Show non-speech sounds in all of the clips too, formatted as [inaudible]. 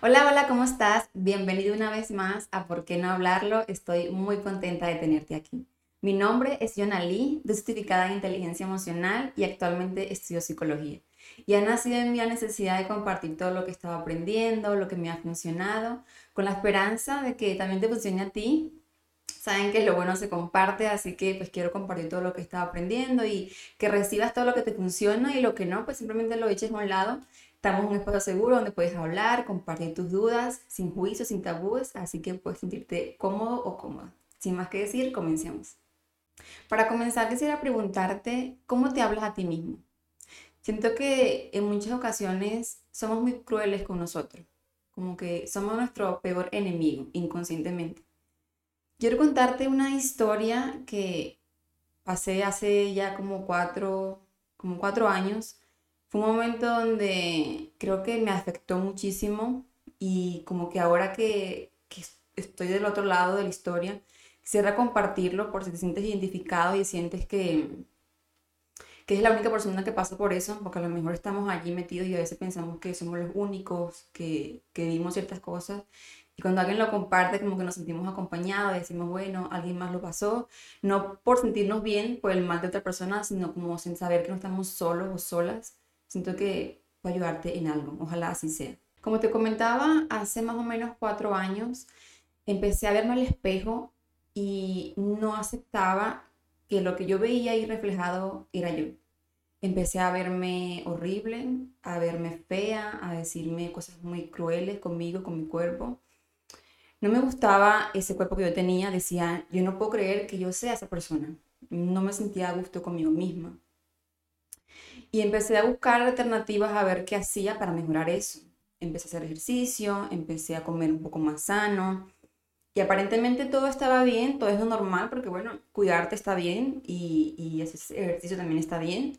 Hola, hola, ¿cómo estás? Bienvenido una vez más a ¿Por qué no hablarlo? Estoy muy contenta de tenerte aquí. Mi nombre es Yona Lee, certificada en inteligencia emocional y actualmente estudio psicología. Y ha nacido en mí la necesidad de compartir todo lo que he estado aprendiendo, lo que me ha funcionado, con la esperanza de que también te funcione a ti. Saben que lo bueno se comparte, así que pues quiero compartir todo lo que he estado aprendiendo y que recibas todo lo que te funciona y lo que no, pues simplemente lo eches a un lado Estamos en un espacio seguro donde puedes hablar, compartir tus dudas, sin juicios, sin tabúes, así que puedes sentirte cómodo o cómoda. Sin más que decir, comencemos. Para comenzar, quisiera preguntarte, ¿cómo te hablas a ti mismo? Siento que en muchas ocasiones somos muy crueles con nosotros, como que somos nuestro peor enemigo inconscientemente. Quiero contarte una historia que pasé hace ya como cuatro, como cuatro años fue un momento donde creo que me afectó muchísimo y como que ahora que, que estoy del otro lado de la historia, quisiera compartirlo por si te sientes identificado y sientes que, que es la única persona que pasa por eso, porque a lo mejor estamos allí metidos y a veces pensamos que somos los únicos que, que vimos ciertas cosas. Y cuando alguien lo comparte, como que nos sentimos acompañados decimos, bueno, alguien más lo pasó, no por sentirnos bien por el mal de otra persona, sino como sin saber que no estamos solos o solas Siento que puede ayudarte en algo, ojalá así sea. Como te comentaba, hace más o menos cuatro años empecé a verme al espejo y no aceptaba que lo que yo veía ahí reflejado era yo. Empecé a verme horrible, a verme fea, a decirme cosas muy crueles conmigo, con mi cuerpo. No me gustaba ese cuerpo que yo tenía, decía, yo no puedo creer que yo sea esa persona. No me sentía a gusto conmigo misma. Y empecé a buscar alternativas a ver qué hacía para mejorar eso. Empecé a hacer ejercicio, empecé a comer un poco más sano. Y aparentemente todo estaba bien, todo es lo normal, porque bueno, cuidarte está bien y, y ese ejercicio también está bien.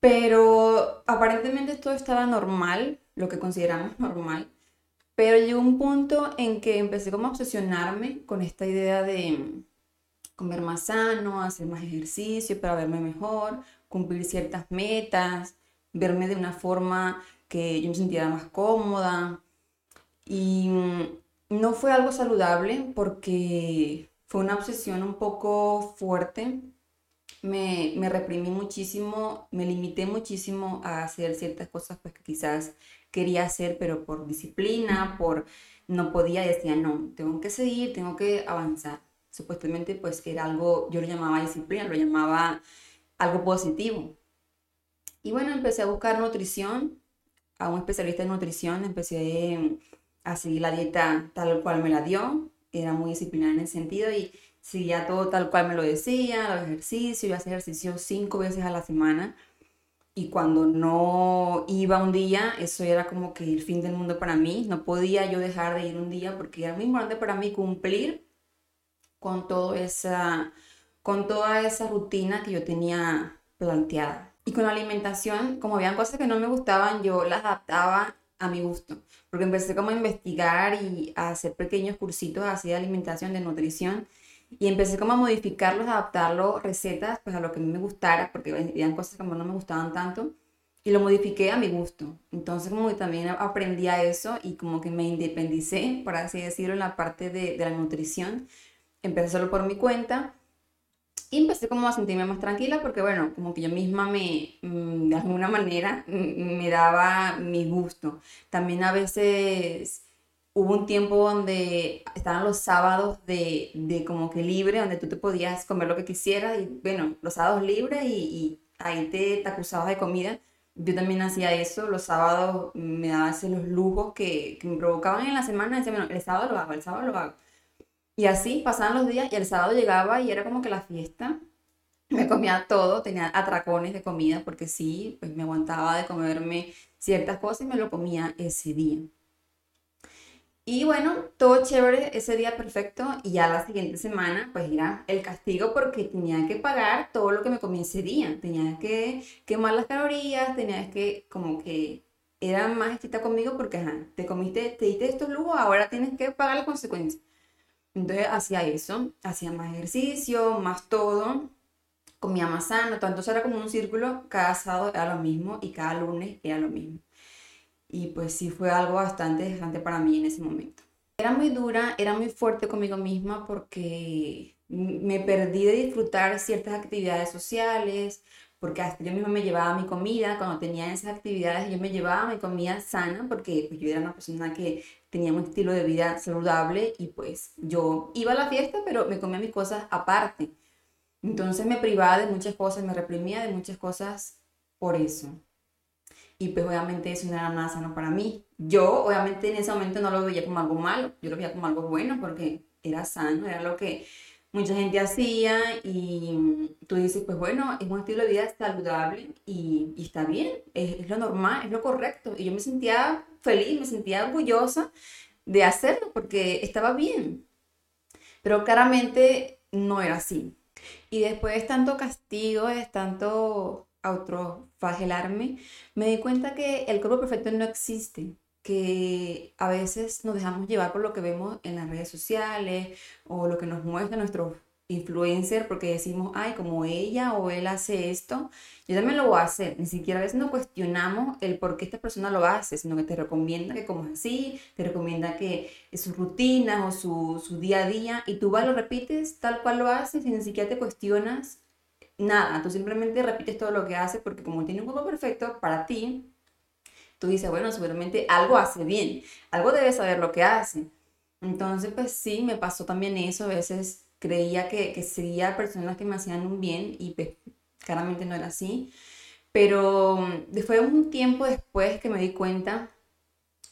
Pero aparentemente todo estaba normal, lo que consideramos normal. Pero llegó un punto en que empecé como a obsesionarme con esta idea de comer más sano, hacer más ejercicio para verme mejor, cumplir ciertas metas, verme de una forma que yo me sintiera más cómoda. Y mm, no fue algo saludable porque fue una obsesión un poco fuerte. Me, me, reprimí muchísimo, me limité muchísimo a hacer ciertas cosas pues, que quizás quería hacer, pero por disciplina, por no podía, decía, no, tengo que seguir, tengo que avanzar. Supuestamente pues era algo, yo lo llamaba disciplina, lo llamaba algo positivo. Y bueno, empecé a buscar nutrición, a un especialista en nutrición, empecé a seguir la dieta tal cual me la dio, era muy disciplinada en ese sentido y seguía todo tal cual me lo decía, los ejercicios, yo hacía ejercicio cinco veces a la semana y cuando no iba un día, eso era como que el fin del mundo para mí, no podía yo dejar de ir un día porque era muy importante para mí cumplir con todo esa con toda esa rutina que yo tenía planteada. Y con la alimentación, como habían cosas que no me gustaban, yo las adaptaba a mi gusto, porque empecé como a investigar y a hacer pequeños cursitos así de alimentación, de nutrición, y empecé como a modificarlos, adaptarlos, recetas, pues a lo que a me gustara, porque habían cosas que no me gustaban tanto, y lo modifiqué a mi gusto. Entonces como que también aprendí a eso y como que me independicé, por así decirlo, en la parte de, de la nutrición. Empecé solo por mi cuenta y empecé como a sentirme más tranquila porque, bueno, como que yo misma me, mm, de alguna manera, mm, me daba mi gusto. También a veces hubo un tiempo donde estaban los sábados de, de como que libre, donde tú te podías comer lo que quisieras y, bueno, los sábados libres y, y ahí te, te acusabas de comida. Yo también hacía eso, los sábados me daba los lujos que, que me provocaban en la semana, decía, bueno, el sábado lo hago, el sábado lo hago. Y así pasaban los días y el sábado llegaba y era como que la fiesta. Me comía todo, tenía atracones de comida porque sí, pues me aguantaba de comerme ciertas cosas y me lo comía ese día. Y bueno, todo chévere, ese día perfecto y ya la siguiente semana pues era el castigo porque tenía que pagar todo lo que me comí ese día. Tenía que quemar las calorías, tenía que como que era más estricta conmigo porque te comiste, te diste estos lujos, ahora tienes que pagar las consecuencias. Entonces hacía eso, hacía más ejercicio, más todo, comía más sano, entonces era como un círculo, cada sábado era lo mismo y cada lunes era lo mismo. y pues sí fue algo bastante desgastante para mí en ese momento. Era muy dura, era muy fuerte conmigo misma porque me perdí de disfrutar ciertas actividades sociales, porque hasta yo misma me llevaba mi comida, cuando tenía esas actividades yo me llevaba mi comida sana, porque pues, yo era una persona que tenía un estilo de vida saludable y pues yo iba a la fiesta, pero me comía mis cosas aparte. Entonces me privaba de muchas cosas, me reprimía de muchas cosas por eso. Y pues obviamente eso no era nada sano para mí. Yo obviamente en ese momento no lo veía como algo malo, yo lo veía como algo bueno porque era sano, era lo que mucha gente hacía y tú dices, pues bueno, es un estilo de vida saludable y, está bien, es, es, lo normal, es lo correcto. Y yo me sentía feliz, me sentía orgullosa de hacerlo porque estaba bien. Pero claramente no era así. Y después de tanto castigo, de tanto autoflagelarme, me di cuenta que el cuerpo perfecto no existe que a veces nos dejamos llevar por lo que vemos en las redes sociales o lo que nos muestra nuestro influencer porque decimos, ay, como ella o él hace esto, yo también lo voy a hacer. Ni siquiera a veces no cuestionamos el por qué esta persona lo hace, sino que te recomienda que comas así, te recomienda que sus rutinas o su, su día a día, y tú vas, lo repites tal cual lo haces y ni siquiera te cuestionas nada. Tú simplemente repites todo lo que hace porque como tiene un cuerpo perfecto para ti, tú dices, bueno, seguramente algo hace bien, algo debe saber lo que hace. Entonces, pues sí, me pasó también eso, a veces creía que, que sería personas que me hacían un bien y pues claramente no era así. Pero de un tiempo después que me di cuenta,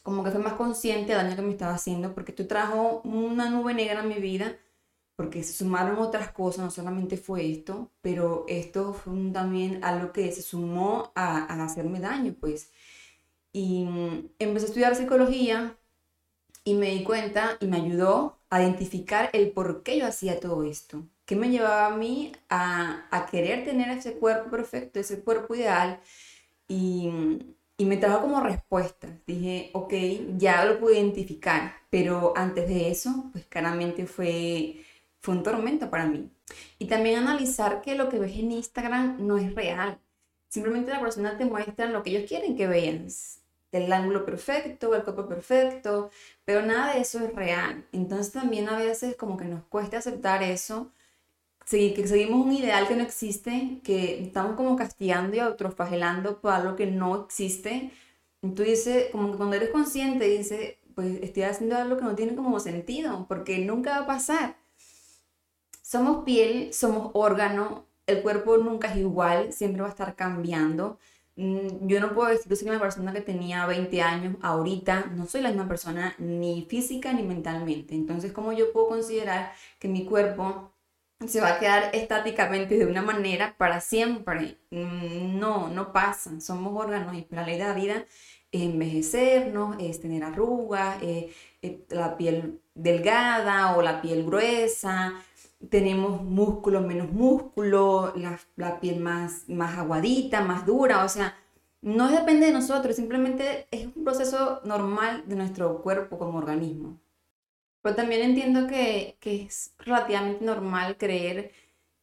como que fue más consciente del daño que me estaba haciendo, porque esto trajo una nube negra en mi vida, porque se sumaron otras cosas, no solamente fue esto, pero esto fue también algo que se sumó a, a hacerme daño, pues. Y mm, empecé a estudiar psicología y me di cuenta y me ayudó a identificar el por qué yo hacía todo esto. ¿Qué me llevaba a mí a, a querer tener ese cuerpo perfecto, ese cuerpo ideal? Y, mm, y me trajo como respuesta. Dije, ok, ya lo pude identificar, pero antes de eso, pues claramente fue, fue un tormento para mí. Y también analizar que lo que ves en Instagram no es real. Simplemente la persona te muestra lo que ellos quieren que veas el ángulo perfecto, el cuerpo perfecto, pero nada de eso es real. Entonces también a veces como que nos cuesta aceptar eso, que seguimos un ideal que no existe, que estamos como castigando y autoflagelando por algo que no existe. Entonces, dices, como que cuando eres consciente, dices, pues estoy haciendo algo que no tiene como sentido, porque nunca va a pasar. Somos piel, somos órgano, el cuerpo nunca es igual, siempre va a estar cambiando. Mm, yo no puedo decir que soy una persona que tenía 20 años ahorita, no soy la misma persona ni física ni mentalmente. Entonces, ¿cómo yo puedo considerar que mi cuerpo se va a quedar estáticamente de una manera para siempre? Mm, no, no pasa. Somos órganos y la ley de la vida es envejecernos, es tener arrugas, eh, la piel delgada o la piel gruesa, tenemos músculo, menos músculo, la, la, piel más, más aguadita, más dura, o sea, no depende de nosotros, simplemente es un proceso normal de nuestro cuerpo como organismo. Pero también entiendo que, que es relativamente normal creer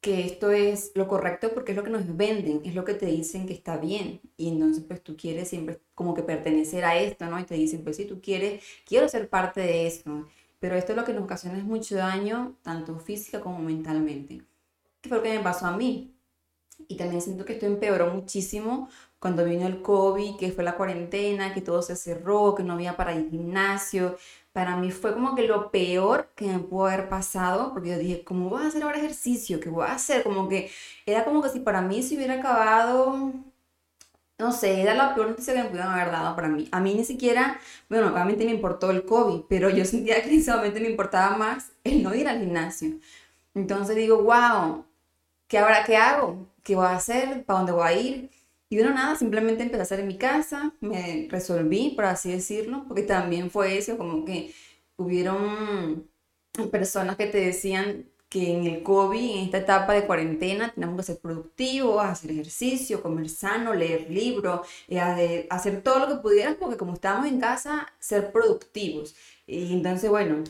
que esto es lo correcto porque es lo que nos venden, es lo que te dicen que está bien. Y entonces pues tú quieres siempre como que pertenecer a esto, ¿no? Y te dicen, pues si tú quieres, quiero ser parte de eso pero esto es lo que nos ocasiona mucho daño, tanto física como mentalmente. ¿Qué fue lo que me pasó a mí? Y también siento que esto empeoró muchísimo cuando vino el COVID, que fue la cuarentena, que todo se cerró, que no había para al gimnasio. Para mí fue como que lo peor que me pudo haber pasado, porque yo dije, ¿cómo voy a hacer ahora ejercicio? ¿Qué voy a hacer? Como que era como que si para mí se hubiera acabado no sé, era la peor noticia que me pudieron haber dado para mí. A mí ni siquiera, bueno, obviamente me importó el COVID, pero yo [laughs] sentía que en ese momento me importaba más el no ir al gimnasio. Entonces digo, wow, ¿qué ahora qué hago? ¿Qué voy a hacer? ¿Para dónde voy a ir? Y bueno, nada, simplemente empecé a hacer en mi casa, me resolví, por así decirlo, porque también fue eso, como que hubieron personas que te decían, que en el COVID, en esta etapa de cuarentena, tenemos que ser productivos, hacer ejercicio, comer sano, leer libros, eh, hacer todo lo que pudieras, porque como estamos en casa, ser productivos. Y entonces, bueno,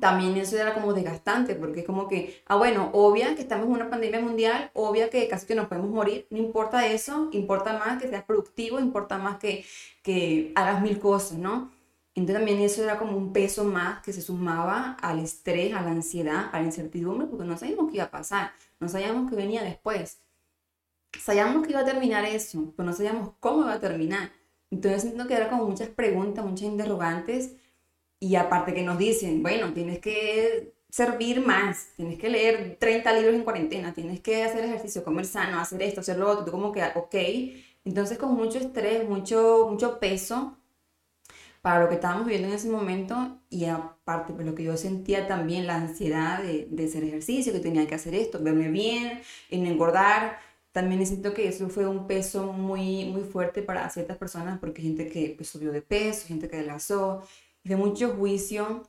también eso era como desgastante, porque es como que, ah, bueno, obvia que estamos en una pandemia mundial, obvia que casi que nos podemos morir, no importa eso, importa más que seas productivo, importa más que, que hagas mil cosas, ¿no? Entonces también eso era como un peso más que se sumaba al estrés, a la ansiedad, a la incertidumbre, porque no sabíamos qué iba a pasar, no sabíamos qué venía después. Sabíamos que iba a terminar eso, pero no sabíamos cómo iba a terminar. Entonces siento que era como muchas preguntas, muchas interrogantes, y aparte que nos dicen, bueno, tienes que servir más, tienes que leer 30 libros en cuarentena, tienes que hacer ejercicio, comer sano, hacer esto, hacer lo otro, tú como que, ok. Entonces con mucho estrés, mucho, mucho peso para lo que estábamos viviendo en ese momento y aparte pues lo que yo sentía también la ansiedad de, de hacer ejercicio, que tenía que hacer esto, verme bien, en engordar. También siento que eso fue un peso muy, muy fuerte para ciertas personas porque gente que pues, subió de peso, gente que adelgazó, y de mucho juicio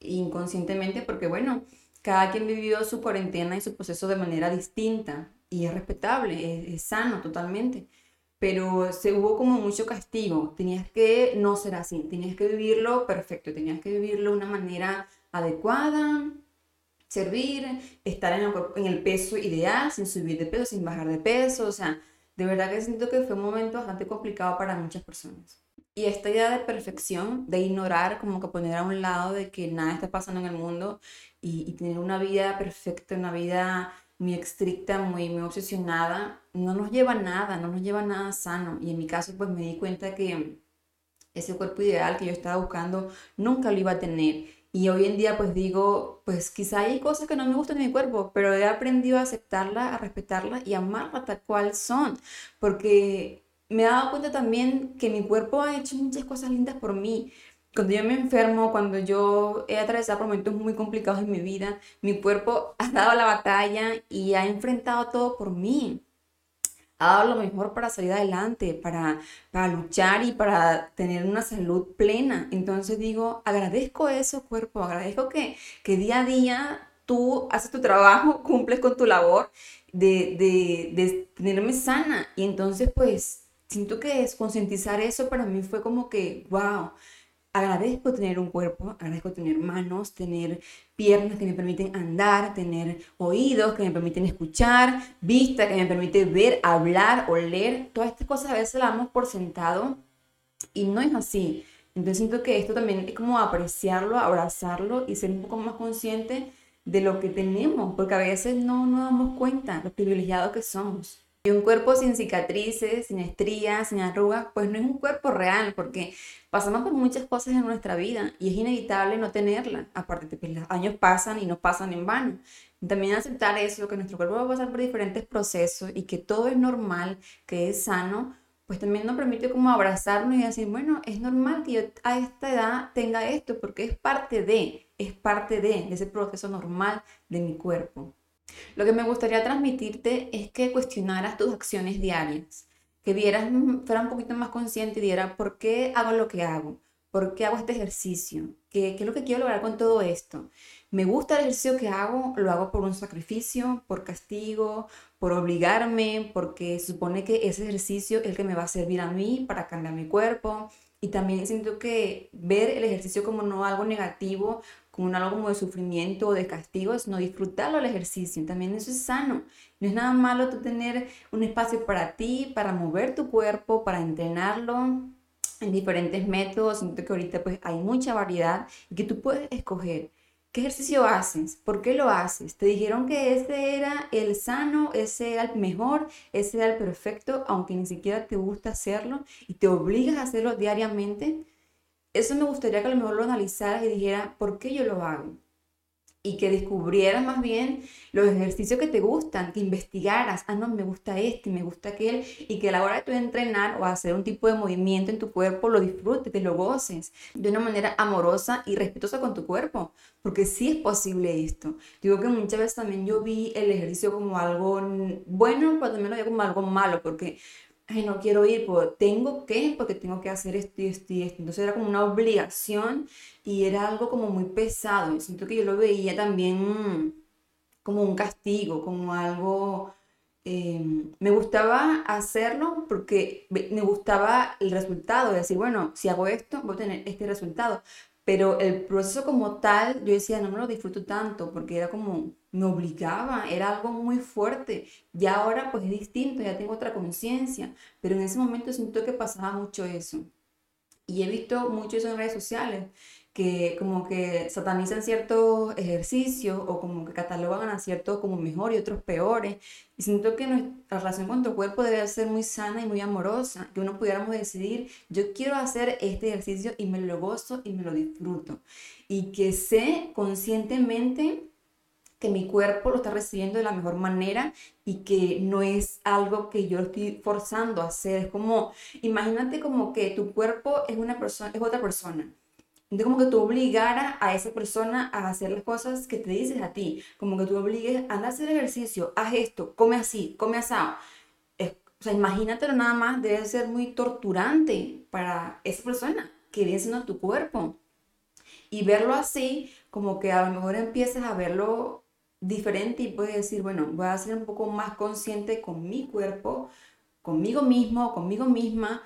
inconscientemente porque bueno, cada quien vivió su cuarentena y su proceso de manera distinta y es respetable, es sano totalmente pero se hubo como mucho castigo. Tenías que no ser así, tenías que vivirlo perfecto, tenías que vivirlo de una manera adecuada, servir, estar en el, peso ideal, sin subir de peso, sin bajar de peso. O sea, de verdad que siento que fue un momento bastante complicado para muchas personas. Y esta idea de perfección, de ignorar, como que poner a un lado de que nada está pasando en el mundo y, tener una vida perfecta, una vida muy estricta, muy obsesionada, no nos lleva nada, no nos lleva nada sano. Y en mi caso, pues me di cuenta que ese cuerpo ideal que yo estaba buscando nunca lo iba a tener. Y hoy en día pues digo, pues quizá hay cosas que no me gustan de mi cuerpo, pero he aprendido a aceptarla, a respetarla y amarla tal cual son. Porque me he dado cuenta también que mi cuerpo ha hecho muchas cosas lindas por mí cuando yo me enfermo, cuando yo he atravesado momentos muy complicados en mi vida, mi cuerpo ha dado la batalla y ha enfrentado todo por mí. Ha lo mejor para salir adelante, para, para luchar y para tener una salud plena. Entonces digo, agradezco eso, cuerpo, agradezco que, que día a día tú haces tu trabajo, [laughs] cumples con tu labor de, de, de tenerme sana. Y entonces pues siento que es concientizar eso para mí fue como que, wow agradezco tener un cuerpo, agradezco tener manos, tener piernas que me permiten andar, tener oídos que me permiten escuchar, vista que me permite ver, hablar, oler. Todas estas cosas a veces las damos por sentado y no es así. Entonces siento que esto también es como apreciarlo, abrazarlo y ser un poco más consciente de lo que tenemos, porque a veces no nos damos cuenta lo privilegiados que somos. Y un cuerpo sin cicatrices, sin estrías, sin arrugas, pues no es un cuerpo real, porque pasamos por muchas cosas en nuestra vida y es inevitable no tenerla. Aparte de que los años pasan y no pasan en vano. También aceptar eso, que nuestro cuerpo va a pasar por diferentes procesos y que todo es normal, que es sano, pues también nos permite como abrazarnos y decir, bueno, es normal que yo a esta edad tenga esto, porque es parte de, es parte de, de ese proceso normal de mi cuerpo. Lo que me gustaría transmitirte es que cuestionaras tus acciones diarias, que vieras, mm, fuera un poquito más consciente y diera, ¿por qué hago lo que hago? ¿Por qué hago este ejercicio? ¿Qué, ¿Qué es lo que quiero lograr con todo esto? ¿Me gusta el ejercicio que hago? ¿Lo hago por un sacrificio, por castigo, por obligarme? Porque supone que ese ejercicio es el que me va a servir a mí para cambiar mi cuerpo. Y también siento que ver el ejercicio como no algo negativo, como algo como de sufrimiento o de castigo, sino disfrutarlo el ejercicio. También eso es sano. No es nada malo tú tener un espacio para ti, para mover tu cuerpo, para entrenarlo en diferentes métodos. Siento que ahorita pues hay mucha variedad y que tú puedes escoger. ¿Qué ejercicio haces? ¿Por qué lo haces? Te dijeron que ese era el sano, ese era el mejor, ese era el perfecto, aunque ni siquiera te gusta hacerlo y te obligas a hacerlo diariamente. Eso me gustaría que a lo mejor lo analizaras y dijeras, ¿por qué yo lo hago? Y que descubrieras más bien los ejercicios que te gustan, que investigaras, ah, no, me gusta este, me gusta aquel, y que a la hora de tú entrenar o hacer un tipo de movimiento en tu cuerpo, lo disfrutes, te lo goces de una manera amorosa y respetuosa con tu cuerpo, porque sí es posible esto. Digo que muchas veces también yo vi el ejercicio como algo bueno, pero también lo como algo malo, porque ay, no quiero ir, pues tengo que, porque tengo que hacer esto y esto y esto. Entonces era como una obligación y era algo como muy pesado. Y siento que yo lo veía también como un castigo, como algo... Em, me gustaba hacerlo porque me gustaba el resultado, de decir, bueno, si hago esto, voy a tener este resultado. pero el proceso como tal, yo decía, no me lo disfruto tanto, porque era como, me obligaba, era algo muy fuerte. Y ahora pues es distinto, ya tengo otra conciencia, pero en ese momento siento que pasaba mucho eso. Y he visto mucho eso en redes sociales, que como que satanizan ciertos ejercicios o como que catalogan a ciertos como mejor y otros peores. Y siento que nuestra relación con tu cuerpo debe ser muy sana y muy amorosa, que uno pudiéramos decidir, yo quiero hacer este ejercicio y me lo gozo y me lo disfruto. Y que sé conscientemente que mi cuerpo lo está recibiendo de la mejor manera y que no es algo que yo estoy forzando a hacer. Es como, imagínate como que tu cuerpo es una persona, es otra persona entonces como que tú obligaras a esa persona a hacer las cosas que te dices a ti, como que tú obligues, anda a hacer ejercicio, haz esto, come así, come asado. o sea, imagínatelo nada más, debe ser muy torturante para esa persona que viene siendo tu cuerpo. Y verlo así, como que a lo mejor empiezas a verlo diferente y puedes decir, bueno, voy a ser un poco más consciente con mi cuerpo, conmigo mismo, conmigo misma,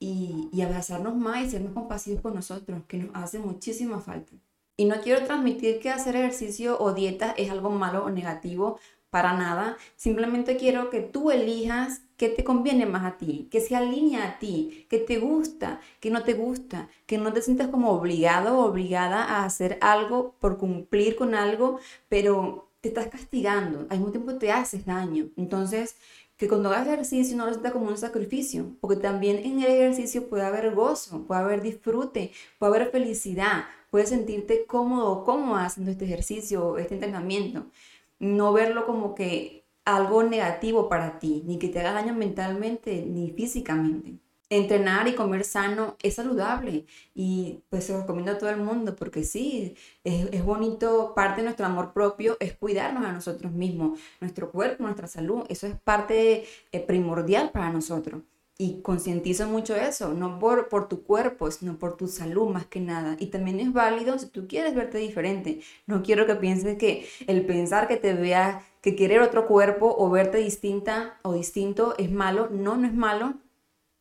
y, y abrazarnos más y ser más compasivos con nosotros, que nos hace muchísima falta. Y no quiero transmitir que hacer ejercicio o dieta es algo malo o negativo, para nada. Simplemente quiero que tú elijas qué te conviene más a ti, que se alinea a ti, que te gusta, que no te gusta, que no te sientas como obligado o obligada a hacer algo por cumplir con algo, pero estás castigando, al mismo tiempo te haces daño. Entonces, que cuando hagas ejercicio no lo sientas como un sacrificio, porque también en el ejercicio puede haber gozo, puede haber disfrute, puede haber felicidad, puedes sentirte cómodo o haciendo este ejercicio, este entrenamiento. No verlo como que algo negativo para ti, ni que te haga daño mentalmente ni físicamente entrenar y comer sano es saludable y pues se lo recomiendo a todo el mundo porque sí, es, bonito, parte de nuestro amor propio es cuidarnos a nosotros mismos, nuestro cuerpo, nuestra salud, eso es parte eh, primordial para nosotros. Y concientizo mucho eso, no por, por tu cuerpo, sino por tu salud más que nada. Y también es válido si tú quieres verte diferente. No quiero que pienses que el pensar que te veas, que querer otro cuerpo o verte distinta o distinto es malo. No, no es malo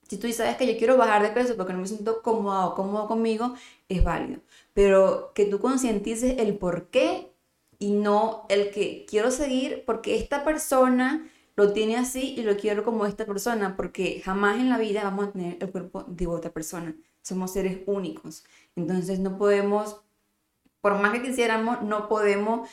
si tú sabes que yo quiero bajar de peso porque no me siento cómodo o cómodo conmigo, es válido. Pero que tú concientices el por qué y no el que quiero seguir porque esta persona lo tiene así y lo quiero como esta persona, porque jamás en la vida vamos a tener el cuerpo de otra persona. Somos seres únicos. Entonces no podemos, por más que quisiéramos, no podemos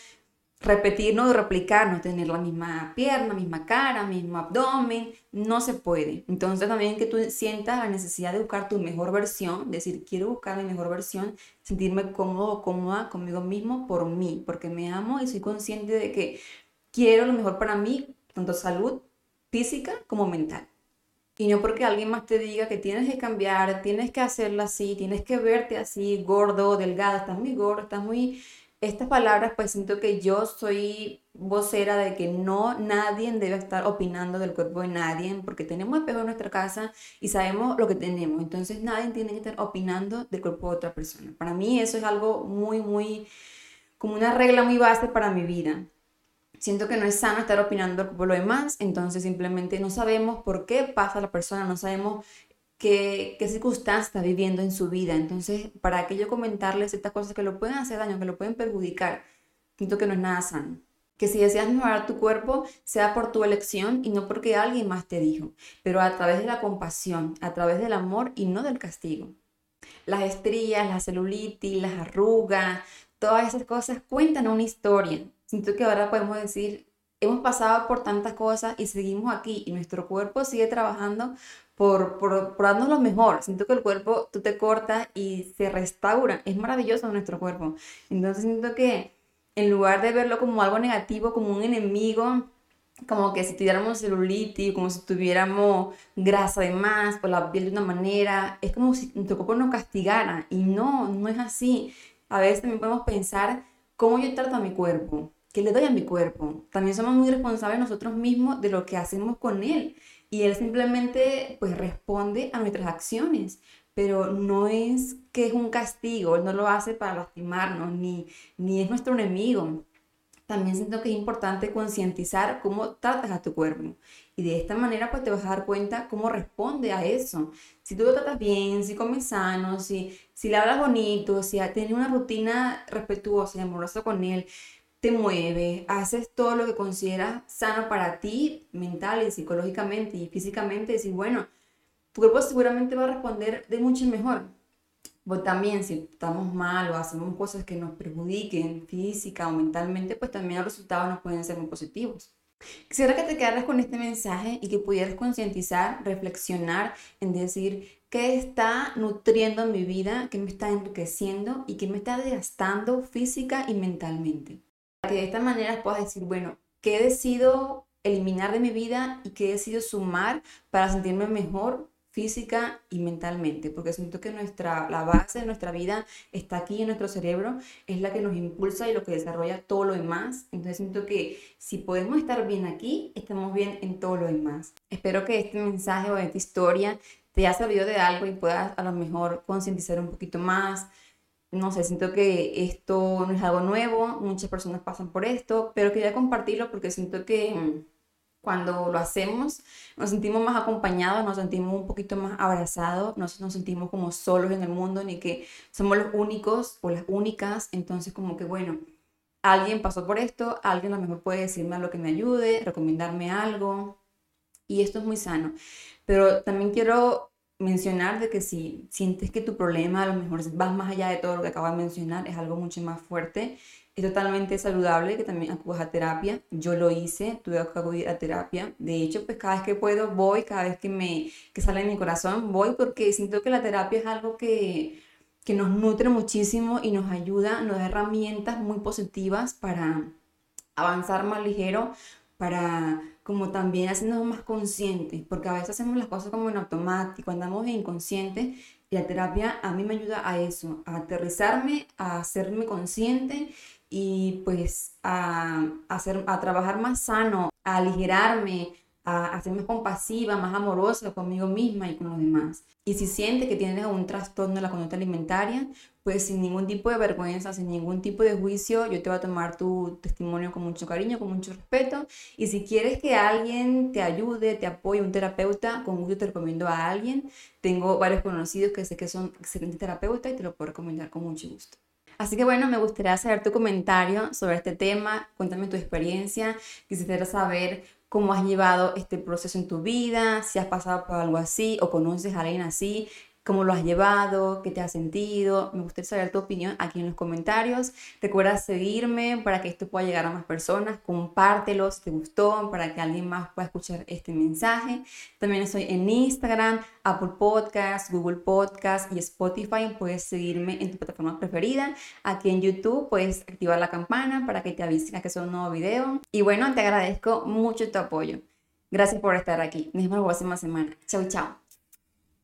repetirnos o replicarnos, tener la misma pierna, misma cara, mismo abdomen, no se puede. Entonces también que tú sientas la necesidad de buscar tu mejor versión, decir, quiero buscar mi mejor versión, sentirme cómodo cómoda conmigo mismo por mí, porque me amo y soy consciente de que quiero lo mejor para mí, tanto salud física como mental. Y no porque alguien más te diga que tienes que cambiar, tienes que hacerlo así, tienes que verte así, gordo, delgada, estás muy gordo, estás muy estas palabras pues siento que yo soy vocera de que no nadie debe estar opinando del cuerpo de nadie porque tenemos espejo en nuestra casa y sabemos lo que tenemos. Entonces nadie tiene que estar opinando del cuerpo de otra persona. Para mí eso es algo muy muy como una regla muy base para mi vida. Siento que no es sano estar opinando del cuerpo de los demás entonces simplemente no sabemos por qué pasa la persona no sabemos qué, qué circunstancia está viviendo en su vida. Entonces, para que yo comentarles estas cosas que lo pueden hacer daño, que lo pueden perjudicar, siento que no es nada sano. Que si deseas mejorar tu cuerpo, sea por tu elección y no porque alguien más te dijo, pero a través de la compasión, a través del amor y no del castigo. Las estrías, la celulitis, las arrugas, todas esas cosas cuentan una historia. Siento que ahora podemos decir, hemos pasado por tantas cosas y seguimos aquí y nuestro cuerpo sigue trabajando por, por, darnos lo mejor. Siento que el cuerpo, tú te cortas y se restaura. Es maravilloso nuestro cuerpo. Entonces siento que en lugar de verlo como algo negativo, como un enemigo, como que si tuviéramos celulitis, como si tuviéramos grasa de más, por la piel de una manera, es como si nuestro cuerpo nos castigara. Y no, no es así. A veces también podemos pensar cómo yo trato a mi cuerpo, qué le doy a mi cuerpo. También somos muy responsables nosotros mismos de lo que hacemos con él y él simplemente pues responde a nuestras acciones, pero no es que es un castigo, él no lo hace para lastimarnos, ni, ni es nuestro enemigo. También siento que es importante concientizar cómo tratas a tu cuerpo. Y de esta manera pues te vas a dar cuenta cómo responde a eso. Si tú lo tratas bien, si comes sano, si si le hablas bonito, si tienes una rutina respetuosa y amorosa con él, te mueves, haces todo lo que consideras sano para ti, mental y psicológicamente y físicamente, decir, bueno, tu cuerpo seguramente va a responder de mucho mejor. Pues también si estamos mal o hacemos cosas que nos perjudiquen física o mentalmente, pues también los resultados no pueden ser muy positivos. Quisiera que te quedaras con este mensaje y que pudieras concientizar, reflexionar en decir qué está nutriendo mi vida, qué me está enriqueciendo y qué me está desgastando física y mentalmente que de esta manera puedas decir, bueno, ¿qué decido eliminar de mi vida y qué decido sumar para sentirme mejor física y mentalmente, porque siento que nuestra, la base de nuestra vida está aquí en nuestro cerebro, es la que nos impulsa y lo que desarrolla todo lo demás. Entonces siento que si podemos estar bien aquí, estamos bien en todo lo demás. Espero que este mensaje o esta historia te haya servido de algo y puedas a lo mejor concientizar un poquito más, no sé, siento que esto no es algo nuevo, muchas personas pasan por esto, pero quería compartirlo porque siento que mm, cuando lo hacemos nos sentimos más acompañados, nos sentimos un poquito más abrazados, no nos sentimos como solos en el mundo ni que somos los únicos o las únicas, entonces como que bueno, alguien pasó por esto, alguien a lo mejor puede decirme algo que me ayude, recomendarme algo y esto es muy sano, pero también quiero mencionar de que si sientes que tu problema a lo mejor va más allá de todo lo que acabo de mencionar, es algo mucho más fuerte, es totalmente saludable que también acudas a terapia. Yo lo hice, tuve que acudir a terapia. De hecho, pues cada vez que puedo voy, cada vez que me que sale en mi corazón voy porque siento que la terapia es algo que, que nos nutre muchísimo y nos ayuda, nos da herramientas muy positivas para avanzar más ligero, para como también haciéndonos más conscientes, porque a veces hacemos las cosas como en automático, andamos inconscientes y la terapia a mí me ayuda a eso, a aterrizarme, a hacerme consciente y pues a, hacer, a trabajar más sano, a aligerarme, a, a ser más compasiva, más amorosa conmigo misma y con los demás. Y si sientes que tienes un trastorno de la conducta alimentaria, pues sin ningún tipo de vergüenza, sin ningún tipo de juicio, yo te voy a tomar tu testimonio con mucho cariño, con mucho respeto. Y si quieres que alguien te ayude, te apoye, un terapeuta, con gusto te recomiendo a alguien. Tengo varios conocidos que sé que son excelentes terapeutas y te lo puedo recomendar con mucho gusto. Así que bueno, me gustaría saber tu comentario sobre este tema, cuéntame tu experiencia, quisiera saber cómo has llevado este proceso en tu vida, si has pasado por algo así o conoces a alguien así, cómo lo has llevado, qué te has sentido. Me gustaría saber tu opinión aquí en los comentarios. Recuerda seguirme para que esto pueda llegar a más personas. Compártelo si te gustó, para que alguien más pueda escuchar este mensaje. También estoy en Instagram, Apple Podcasts, Google Podcasts y Spotify. Puedes seguirme en tu plataforma preferida. Aquí en YouTube puedes activar la campana para que te avisen que es un nuevo video. Y bueno, te agradezco mucho tu apoyo. Gracias por estar aquí. Nos vemos la próxima semana. Chau, chao.